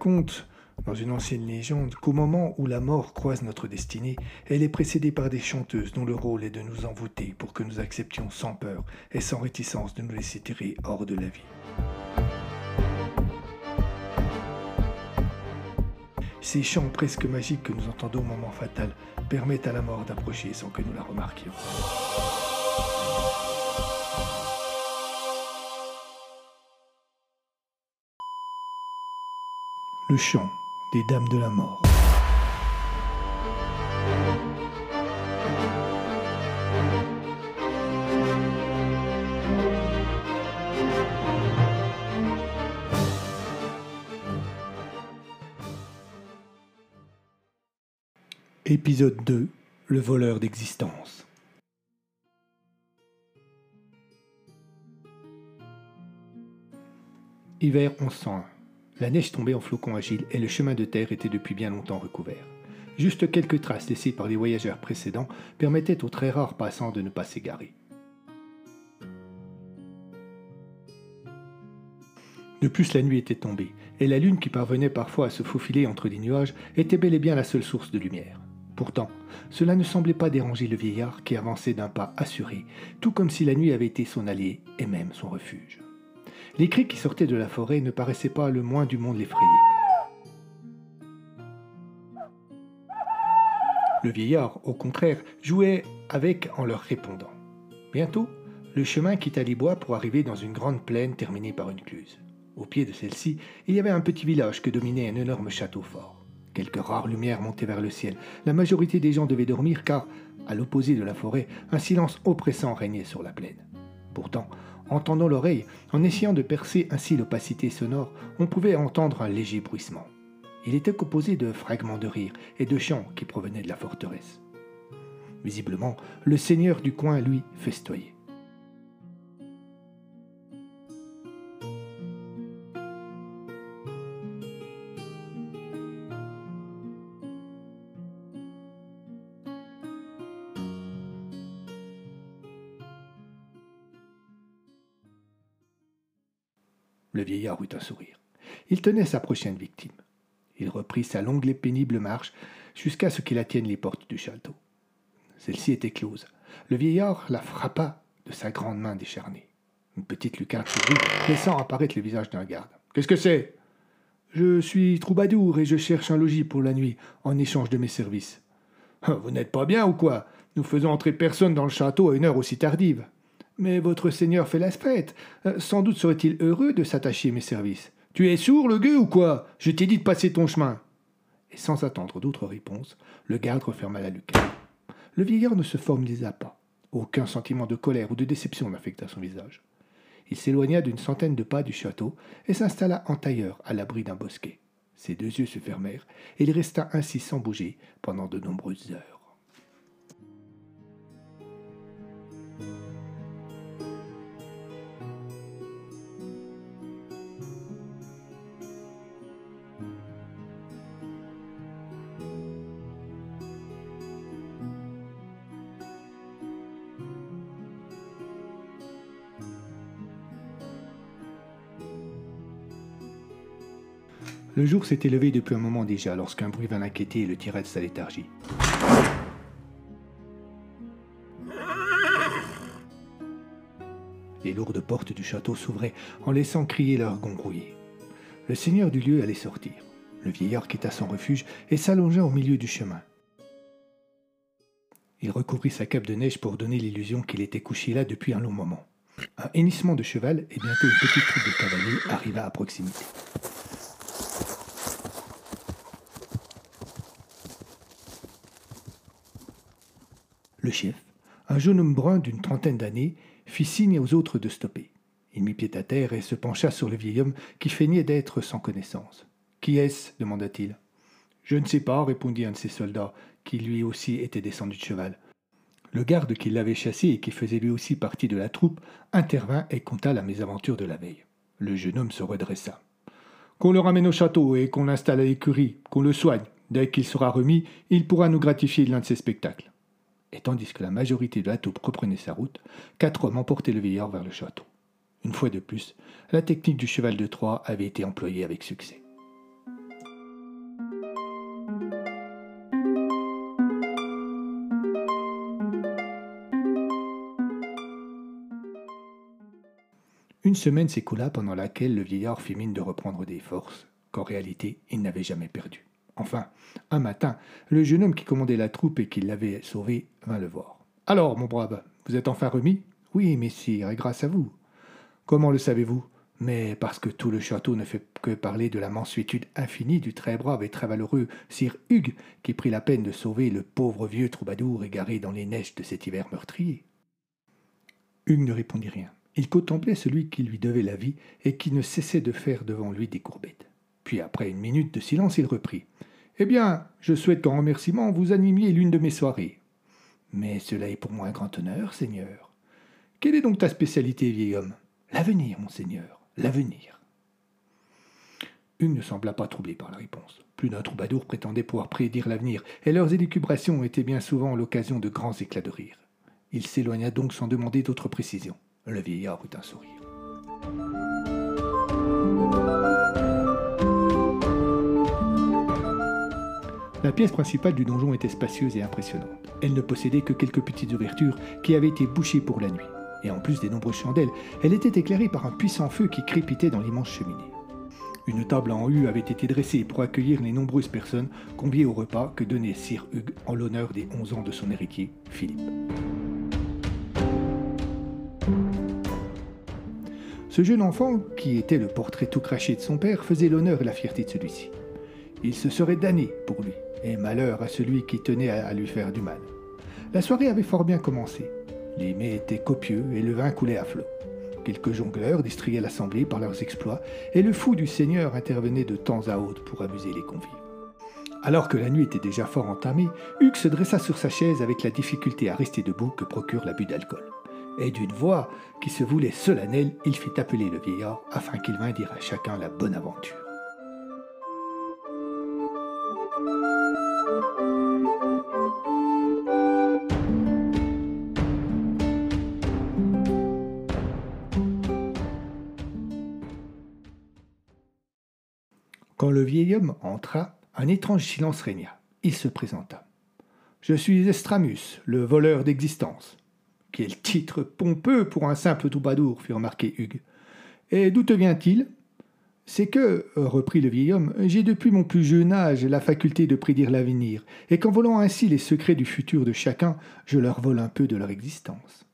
raconte dans une ancienne légende qu'au moment où la mort croise notre destinée, elle est précédée par des chanteuses dont le rôle est de nous envoûter pour que nous acceptions sans peur et sans réticence de nous laisser tirer hors de la vie. Ces chants presque magiques que nous entendons au moment fatal permettent à la mort d'approcher sans que nous la remarquions. Le chant des Dames de la Mort. Épisode 2 Le voleur d'existence. Hiver 1101. La neige tombait en flocons agiles et le chemin de terre était depuis bien longtemps recouvert. Juste quelques traces laissées par les voyageurs précédents permettaient aux très rares passants de ne pas s'égarer. De plus, la nuit était tombée, et la lune qui parvenait parfois à se faufiler entre les nuages était bel et bien la seule source de lumière. Pourtant, cela ne semblait pas déranger le vieillard qui avançait d'un pas assuré, tout comme si la nuit avait été son allié et même son refuge. Les cris qui sortaient de la forêt ne paraissaient pas le moins du monde l'effrayer. Le vieillard, au contraire, jouait avec en leur répondant. Bientôt, le chemin quitta les bois pour arriver dans une grande plaine terminée par une cluse. Au pied de celle-ci, il y avait un petit village que dominait un énorme château fort. Quelques rares lumières montaient vers le ciel. La majorité des gens devaient dormir car, à l'opposé de la forêt, un silence oppressant régnait sur la plaine. Pourtant, en tendant l'oreille, en essayant de percer ainsi l'opacité sonore, on pouvait entendre un léger bruissement. Il était composé de fragments de rire et de chants qui provenaient de la forteresse. Visiblement, le seigneur du coin, lui, festoyait. Tenait sa prochaine victime. Il reprit sa longue et pénible marche jusqu'à ce qu'il atteigne les portes du château. Celle-ci était close. Le vieillard la frappa de sa grande main décharnée. Une petite lucarne s'ouvrit, laissant apparaître le visage d'un garde. Qu'est-ce que c'est Je suis troubadour et je cherche un logis pour la nuit en échange de mes services. Vous n'êtes pas bien ou quoi Nous faisons entrer personne dans le château à une heure aussi tardive. Mais votre seigneur fait la fête. Euh, sans doute serait-il heureux de s'attacher mes services. Tu es sourd, le gueux, ou quoi? Je t'ai dit de passer ton chemin. Et sans attendre d'autres réponses, le garde referma la lucarne. Le vieillard ne se formulisa pas. Aucun sentiment de colère ou de déception n'affecta son visage. Il s'éloigna d'une centaine de pas du château et s'installa en tailleur à l'abri d'un bosquet. Ses deux yeux se fermèrent et il resta ainsi sans bouger pendant de nombreuses heures. Le jour s'était levé depuis un moment déjà lorsqu'un bruit vint l'inquiéter et le tirait de sa léthargie. Les lourdes portes du château s'ouvraient en laissant crier leur gongrouillé. Le seigneur du lieu allait sortir. Le vieillard quitta son refuge et s'allongea au milieu du chemin. Il recouvrit sa cape de neige pour donner l'illusion qu'il était couché là depuis un long moment. Un hennissement de cheval et bientôt une petite troupe de cavaliers arriva à proximité. Chef, un jeune homme brun d'une trentaine d'années, fit signe aux autres de stopper. Il mit pied à terre et se pencha sur le vieil homme qui feignait d'être sans connaissance. Qui est-ce? demanda-t-il. Je ne sais pas, répondit un de ses soldats, qui lui aussi était descendu de cheval. Le garde qui l'avait chassé et qui faisait lui aussi partie de la troupe intervint et conta la mésaventure de la veille. Le jeune homme se redressa. Qu'on le ramène au château et qu'on l'installe à l'écurie, qu'on le soigne. Dès qu'il sera remis, il pourra nous gratifier de l'un de ses spectacles. Et tandis que la majorité de la troupe reprenait sa route, quatre hommes emportaient le vieillard vers le château. Une fois de plus, la technique du cheval de Troie avait été employée avec succès. Une semaine s'écoula pendant laquelle le vieillard fit mine de reprendre des forces, qu'en réalité il n'avait jamais perdues. Enfin, un matin, le jeune homme qui commandait la troupe et qui l'avait sauvé vint le voir. Alors, mon brave, vous êtes enfin remis Oui, messire, grâce à vous. Comment le savez-vous Mais parce que tout le château ne fait que parler de la mansuétude infinie du très brave et très valeureux sire Hugues, qui prit la peine de sauver le pauvre vieux troubadour égaré dans les neiges de cet hiver meurtrier. Hugues ne répondit rien. Il contemplait celui qui lui devait la vie et qui ne cessait de faire devant lui des courbettes. Puis, après une minute de silence, il reprit. Eh bien, je souhaite qu'en remerciement vous animiez l'une de mes soirées. Mais cela est pour moi un grand honneur, Seigneur. Quelle est donc ta spécialité, vieil homme? L'avenir, monseigneur, l'avenir. Une ne sembla pas troublée par la réponse. Plus d'un troubadour prétendait pouvoir prédire l'avenir, et leurs élucubrations étaient bien souvent l'occasion de grands éclats de rire. Il s'éloigna donc sans demander d'autres précisions. Le vieillard eut un sourire. La pièce principale du donjon était spacieuse et impressionnante. Elle ne possédait que quelques petites ouvertures qui avaient été bouchées pour la nuit. Et en plus des nombreuses chandelles, elle était éclairée par un puissant feu qui crépitait dans l'immense cheminée. Une table en U avait été dressée pour accueillir les nombreuses personnes conviées au repas que donnait Sir Hugues en l'honneur des onze ans de son héritier, Philippe. Ce jeune enfant, qui était le portrait tout craché de son père, faisait l'honneur et la fierté de celui-ci. Il se serait damné pour lui, et malheur à celui qui tenait à lui faire du mal. La soirée avait fort bien commencé. Les mets étaient copieux et le vin coulait à flot. Quelques jongleurs distrayaient l'assemblée par leurs exploits, et le fou du Seigneur intervenait de temps à autre pour amuser les convives. Alors que la nuit était déjà fort entamée, Hugues se dressa sur sa chaise avec la difficulté à rester debout que procure l'abus d'alcool et d'une voix qui se voulait solennelle, il fit appeler le vieillard afin qu'il vînt dire à chacun la bonne aventure. Quand le vieil homme entra, un étrange silence régna. Il se présenta. Je suis Estramus, le voleur d'existence. Quel titre pompeux pour un simple troubadour, fit remarquer Hugues. Et d'où te vient-il C'est que, reprit le vieil homme, j'ai depuis mon plus jeune âge la faculté de prédire l'avenir, et qu'en volant ainsi les secrets du futur de chacun, je leur vole un peu de leur existence.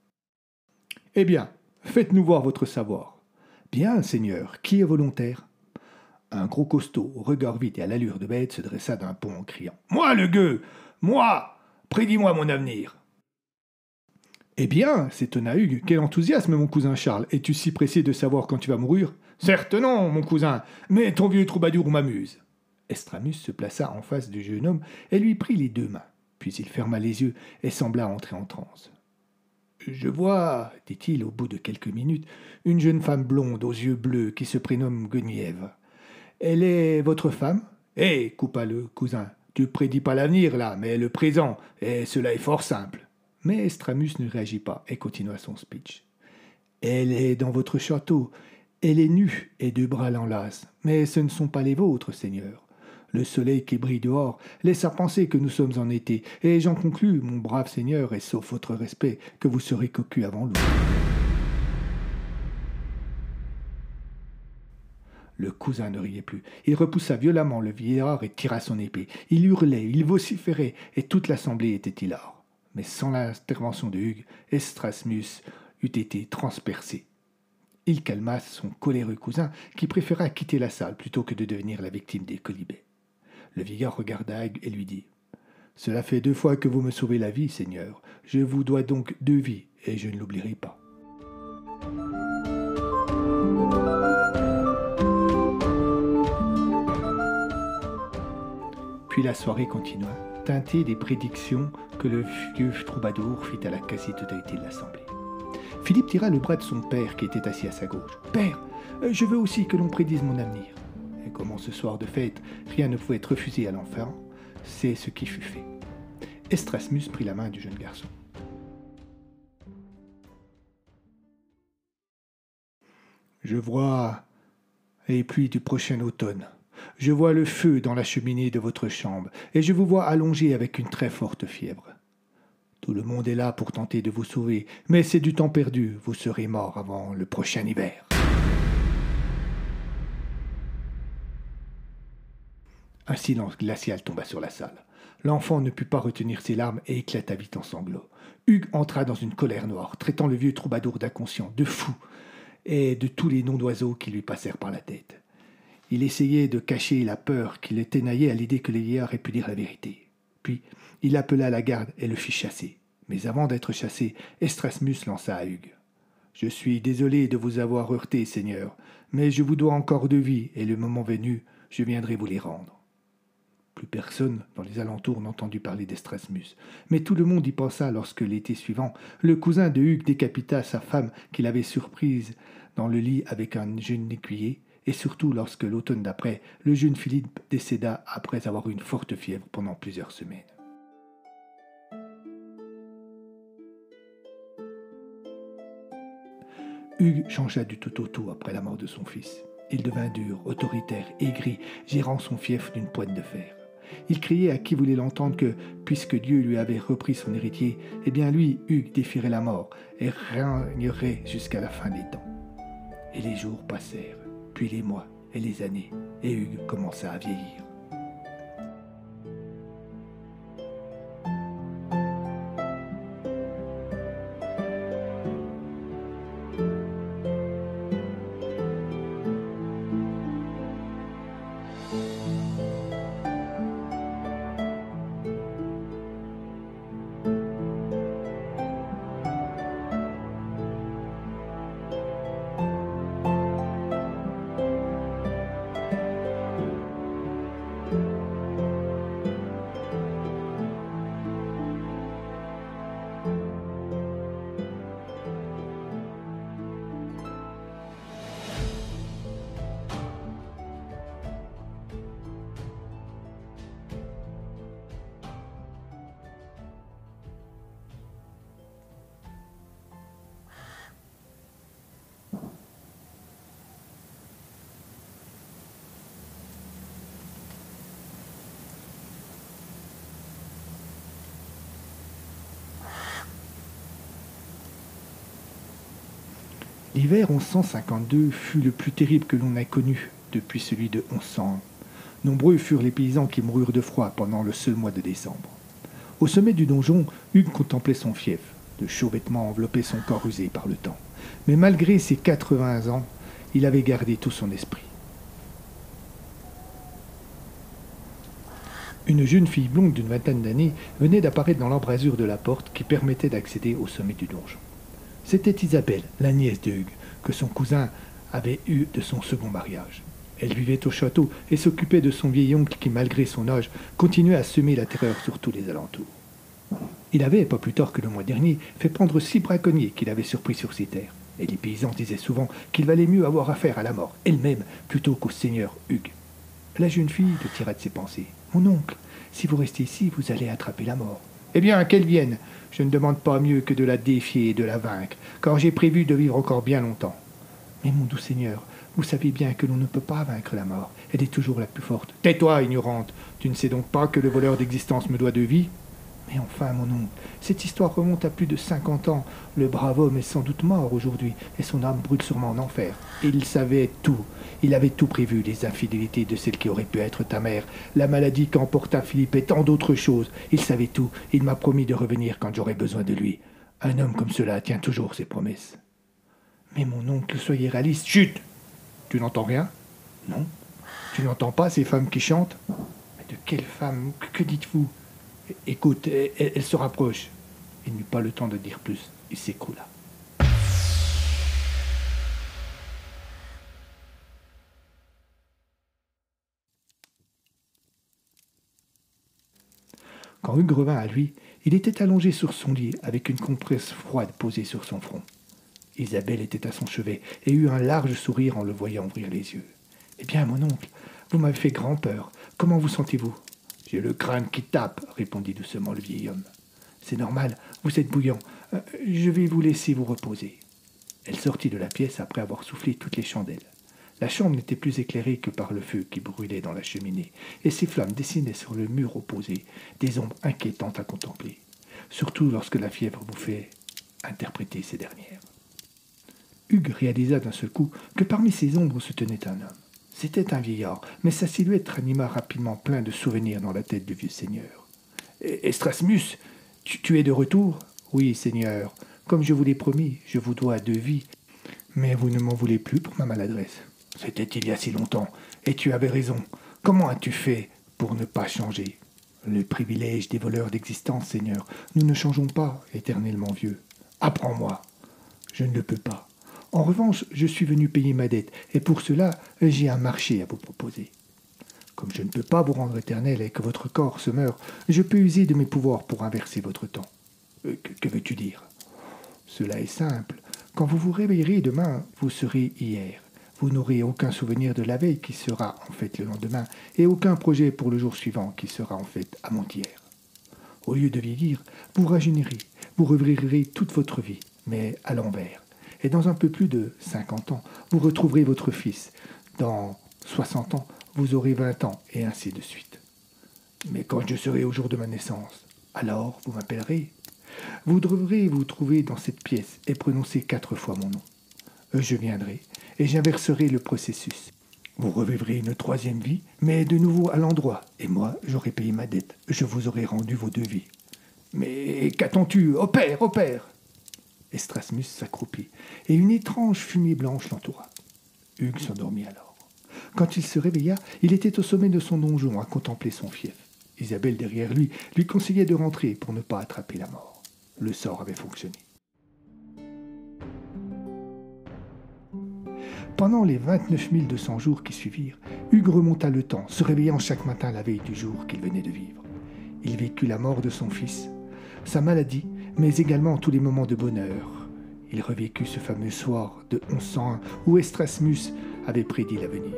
Eh bien, faites-nous voir votre savoir. Bien, seigneur, qui est volontaire? Un gros costaud, au regard vide et à l'allure de bête, se dressa d'un pont en criant Moi, le gueux Moi Prédis-moi mon avenir eh bien, s'étonna Hugues, quel enthousiasme, mon cousin Charles. Es-tu si pressé de savoir quand tu vas mourir? Certes non, mon cousin, mais ton vieux troubadour m'amuse. Estramus se plaça en face du jeune homme et lui prit les deux mains. Puis il ferma les yeux et sembla entrer en transe. Je vois, dit-il au bout de quelques minutes, une jeune femme blonde aux yeux bleus qui se prénomme Guenièvre. Elle est votre femme? Eh, coupa le cousin, tu prédis pas l'avenir là, mais le présent, et cela est fort simple. Mais Estramus ne réagit pas et continua son speech. Elle est dans votre château. Elle est nue et deux bras l'enlacent. Mais ce ne sont pas les vôtres, Seigneur. Le soleil qui brille dehors laisse à penser que nous sommes en été, et j'en conclus, mon brave Seigneur, et sauf votre respect, que vous serez cocu avant l'eau. Le cousin ne riait plus. Il repoussa violemment le vieillard et tira son épée. Il hurlait, il vociférait, et toute l'assemblée était hilar mais sans l'intervention de Hugues, Estrasmus eût été transpercé. Il calma son coléreux cousin, qui préféra quitter la salle plutôt que de devenir la victime des colibets. Le vieillard regarda Hugues et lui dit Cela fait deux fois que vous me sauvez la vie, Seigneur. Je vous dois donc deux vies, et je ne l'oublierai pas. Puis la soirée continua, teintée des prédictions que le vieux troubadour fit à la quasi-totalité de l'assemblée. Philippe tira le bras de son père qui était assis à sa gauche. Père, je veux aussi que l'on prédise mon avenir. Et comme ce soir de fête, rien ne pouvait être refusé à l'enfant, c'est ce qui fut fait. Estrasmus prit la main du jeune garçon. Je vois les pluies du prochain automne. Je vois le feu dans la cheminée de votre chambre, et je vous vois allongé avec une très forte fièvre. Tout le monde est là pour tenter de vous sauver, mais c'est du temps perdu, vous serez mort avant le prochain hiver. Un silence glacial tomba sur la salle. L'enfant ne put pas retenir ses larmes et éclata vite en sanglots. Hugues entra dans une colère noire, traitant le vieux troubadour d'inconscient, de fou, et de tous les noms d'oiseaux qui lui passèrent par la tête. Il essayait de cacher la peur qui le ténaillait à l'idée que les vieillards aient pu dire la vérité. Puis, il appela la garde et le fit chasser. Mais avant d'être chassé, Estrasmus lança à Hugues. Je suis désolé de vous avoir heurté, Seigneur, mais je vous dois encore de vie, et le moment venu, je viendrai vous les rendre. Plus personne dans les alentours n'entendit parler d'Estrasmus, mais tout le monde y pensa lorsque l'été suivant, le cousin de Hugues décapita sa femme qu'il avait surprise dans le lit avec un jeune écuyer, et surtout lorsque l'automne d'après, le jeune Philippe décéda après avoir eu une forte fièvre pendant plusieurs semaines. Hugues changea du tout au tout après la mort de son fils. Il devint dur, autoritaire, aigri, gérant son fief d'une poigne de fer. Il criait à qui voulait l'entendre que, puisque Dieu lui avait repris son héritier, eh bien lui, Hugues, défierait la mort et régnerait jusqu'à la fin des temps. Et les jours passèrent, puis les mois et les années, et Hugues commença à vieillir. L'hiver 1152 fut le plus terrible que l'on ait connu depuis celui de 1100. Nombreux furent les paysans qui moururent de froid pendant le seul mois de décembre. Au sommet du donjon, Hugues contemplait son fief. De chauds vêtements enveloppaient son corps usé par le temps. Mais malgré ses 80 ans, il avait gardé tout son esprit. Une jeune fille blonde d'une vingtaine d'années venait d'apparaître dans l'embrasure de la porte qui permettait d'accéder au sommet du donjon. C'était Isabelle, la nièce de Hugues, que son cousin avait eue de son second mariage. Elle vivait au château et s'occupait de son vieil oncle qui, malgré son âge, continuait à semer la terreur sur tous les alentours. Il avait, pas plus tard que le mois dernier, fait prendre six braconniers qu'il avait surpris sur ses terres. Et les paysans disaient souvent qu'il valait mieux avoir affaire à la mort elle-même plutôt qu'au seigneur Hugues. La jeune fille le tira de ses pensées. Mon oncle, si vous restez ici, vous allez attraper la mort. Eh bien, qu'elle vienne. Je ne demande pas mieux que de la défier et de la vaincre, car j'ai prévu de vivre encore bien longtemps. Mais mon doux Seigneur, vous savez bien que l'on ne peut pas vaincre la mort. Elle est toujours la plus forte. Tais-toi, ignorante. Tu ne sais donc pas que le voleur d'existence me doit de vie mais enfin, mon oncle, cette histoire remonte à plus de cinquante ans. Le brave homme est sans doute mort aujourd'hui, et son âme brûle sûrement en enfer. Il savait tout. Il avait tout prévu, les infidélités de celle qui aurait pu être ta mère, la maladie qu'emporta Philippe et tant d'autres choses. Il savait tout. Il m'a promis de revenir quand j'aurais besoin de lui. Un homme comme cela tient toujours ses promesses. Mais mon oncle, soyez réaliste. Chut Tu n'entends rien? Non. Tu n'entends pas ces femmes qui chantent? Mais de quelles femmes Que dites-vous? Écoute, elle, se rapproche. Il n'eut pas le temps de dire plus. Il s'écroula. Quand Hugues revint à lui, il était allongé sur son lit avec une compresse froide posée sur son front. Isabelle était à son chevet et eut un large sourire en le voyant ouvrir les yeux. Eh bien, mon oncle, vous m'avez fait grand peur. Comment vous sentez-vous? J'ai le crâne qui tape, répondit doucement le vieil homme. C'est normal, vous êtes bouillant. Euh, je vais vous laisser vous reposer. Elle sortit de la pièce après avoir soufflé toutes les chandelles. La chambre n'était plus éclairée que par le feu qui brûlait dans la cheminée, et ses flammes dessinaient sur le mur opposé des ombres inquiétantes à contempler, surtout lorsque la fièvre vous fait interpréter ces dernières. Hugues réalisa d'un seul coup que parmi ces ombres se tenait un homme. C'était un vieillard, mais sa silhouette ranima rapidement plein de souvenirs dans la tête du vieux seigneur. Estrasmus, tu, tu es de retour? Oui, seigneur. Comme je vous l'ai promis, je vous dois deux vies. Mais vous ne m'en voulez plus pour ma maladresse. C'était il y a si longtemps, et tu avais raison. Comment as-tu fait pour ne pas changer? Le privilège des voleurs d'existence, Seigneur. Nous ne changeons pas, éternellement vieux. Apprends-moi. Je ne le peux pas. En revanche, je suis venu payer ma dette, et pour cela, j'ai un marché à vous proposer. Comme je ne peux pas vous rendre éternel et que votre corps se meurt, je peux user de mes pouvoirs pour inverser votre temps. Euh, que veux-tu dire? Cela est simple. Quand vous vous réveillerez demain, vous serez hier. Vous n'aurez aucun souvenir de la veille qui sera en fait le lendemain, et aucun projet pour le jour suivant qui sera en fait avant-hier. Au lieu de vieillir, vous rajeunirez, vous revivrez toute votre vie, mais à l'envers. Et dans un peu plus de 50 ans, vous retrouverez votre fils. Dans 60 ans, vous aurez 20 ans, et ainsi de suite. Mais quand je serai au jour de ma naissance, alors vous m'appellerez. Vous devrez vous trouver dans cette pièce et prononcer quatre fois mon nom. Je viendrai, et j'inverserai le processus. Vous revivrez une troisième vie, mais de nouveau à l'endroit, et moi j'aurai payé ma dette. Je vous aurai rendu vos deux vies. Mais qu'attends-tu? Opère, opère Estrasmus s'accroupit, et une étrange fumée blanche l'entoura. Hugues s'endormit alors. Quand il se réveilla, il était au sommet de son donjon à contempler son fief. Isabelle, derrière lui, lui conseillait de rentrer pour ne pas attraper la mort. Le sort avait fonctionné. Pendant les 29 200 jours qui suivirent, Hugues remonta le temps, se réveillant chaque matin la veille du jour qu'il venait de vivre. Il vécut la mort de son fils, sa maladie, mais également tous les moments de bonheur. Il revécut ce fameux soir de 1101 où Estrasmus avait prédit l'avenir.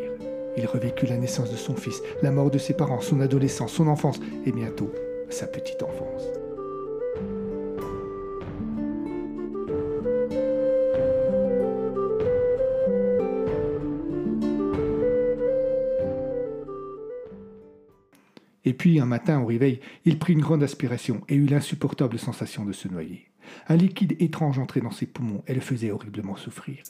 Il revécut la naissance de son fils, la mort de ses parents, son adolescence, son enfance et bientôt sa petite enfance. Et puis, un matin, au réveil, il prit une grande aspiration et eut l'insupportable sensation de se noyer. Un liquide étrange entrait dans ses poumons et le faisait horriblement souffrir.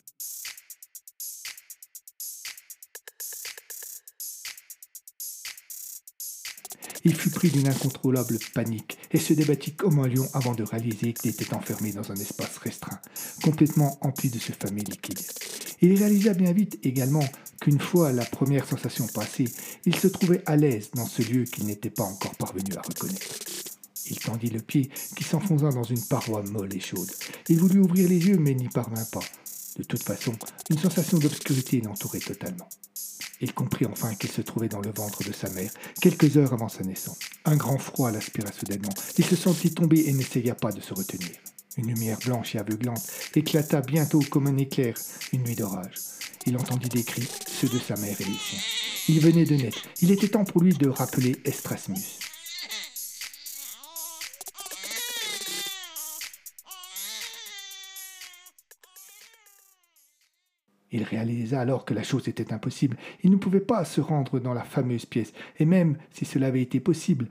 Il fut pris d'une incontrôlable panique et se débattit comme un lion avant de réaliser qu'il était enfermé dans un espace restreint, complètement empli de ce fameux liquide. Il réalisa bien vite également qu'une fois la première sensation passée, il se trouvait à l'aise dans ce lieu qu'il n'était pas encore parvenu à reconnaître. Il tendit le pied qui s'enfonça dans une paroi molle et chaude. Il voulut ouvrir les yeux mais n'y parvint pas. De toute façon, une sensation d'obscurité l'entourait totalement. Il comprit enfin qu'il se trouvait dans le ventre de sa mère, quelques heures avant sa naissance. Un grand froid l'aspira soudainement. Il se sentit tomber et n'essaya pas de se retenir. Une lumière blanche et aveuglante éclata bientôt comme un éclair, une nuit d'orage. Il entendit des cris, ceux de sa mère et les siens. Il venait de naître. Il était temps pour lui de rappeler Estrasmus. Il réalisa alors que la chose était impossible. Il ne pouvait pas se rendre dans la fameuse pièce, et même si cela avait été possible,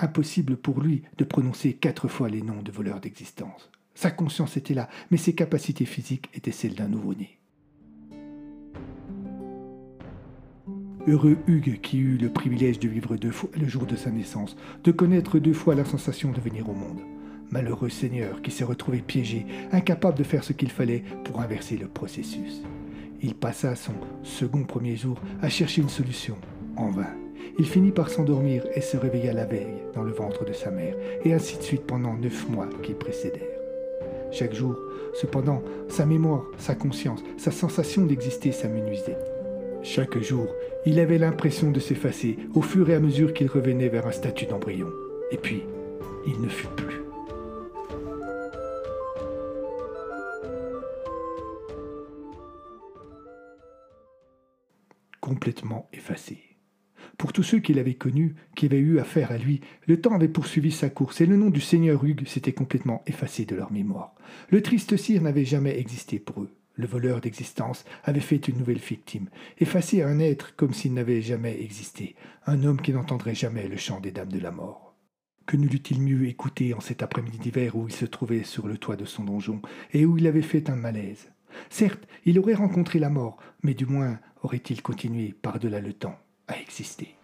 impossible pour lui de prononcer quatre fois les noms de voleurs d'existence. Sa conscience était là, mais ses capacités physiques étaient celles d'un nouveau-né. Heureux Hugues qui eut le privilège de vivre deux fois le jour de sa naissance, de connaître deux fois la sensation de venir au monde. Malheureux Seigneur qui s'est retrouvé piégé, incapable de faire ce qu'il fallait pour inverser le processus. Il passa son second premier jour à chercher une solution, en vain. Il finit par s'endormir et se réveilla la veille dans le ventre de sa mère, et ainsi de suite pendant neuf mois qui précédèrent. Chaque jour, cependant, sa mémoire, sa conscience, sa sensation d'exister s'amenuisaient. Chaque jour, il avait l'impression de s'effacer au fur et à mesure qu'il revenait vers un statut d'embryon. Et puis, il ne fut plus. Complètement effacé. Pour tous ceux qui l'avaient connu, qui avaient eu affaire à lui, le temps avait poursuivi sa course et le nom du seigneur Hugues s'était complètement effacé de leur mémoire. Le triste cire n'avait jamais existé pour eux. Le voleur d'existence avait fait une nouvelle victime, effacé un être comme s'il n'avait jamais existé, un homme qui n'entendrait jamais le chant des dames de la mort. Que ne l'eût-il mieux écouté en cet après-midi d'hiver où il se trouvait sur le toit de son donjon et où il avait fait un malaise? Certes, il aurait rencontré la mort, mais du moins aurait-il continué par-delà le temps à exister.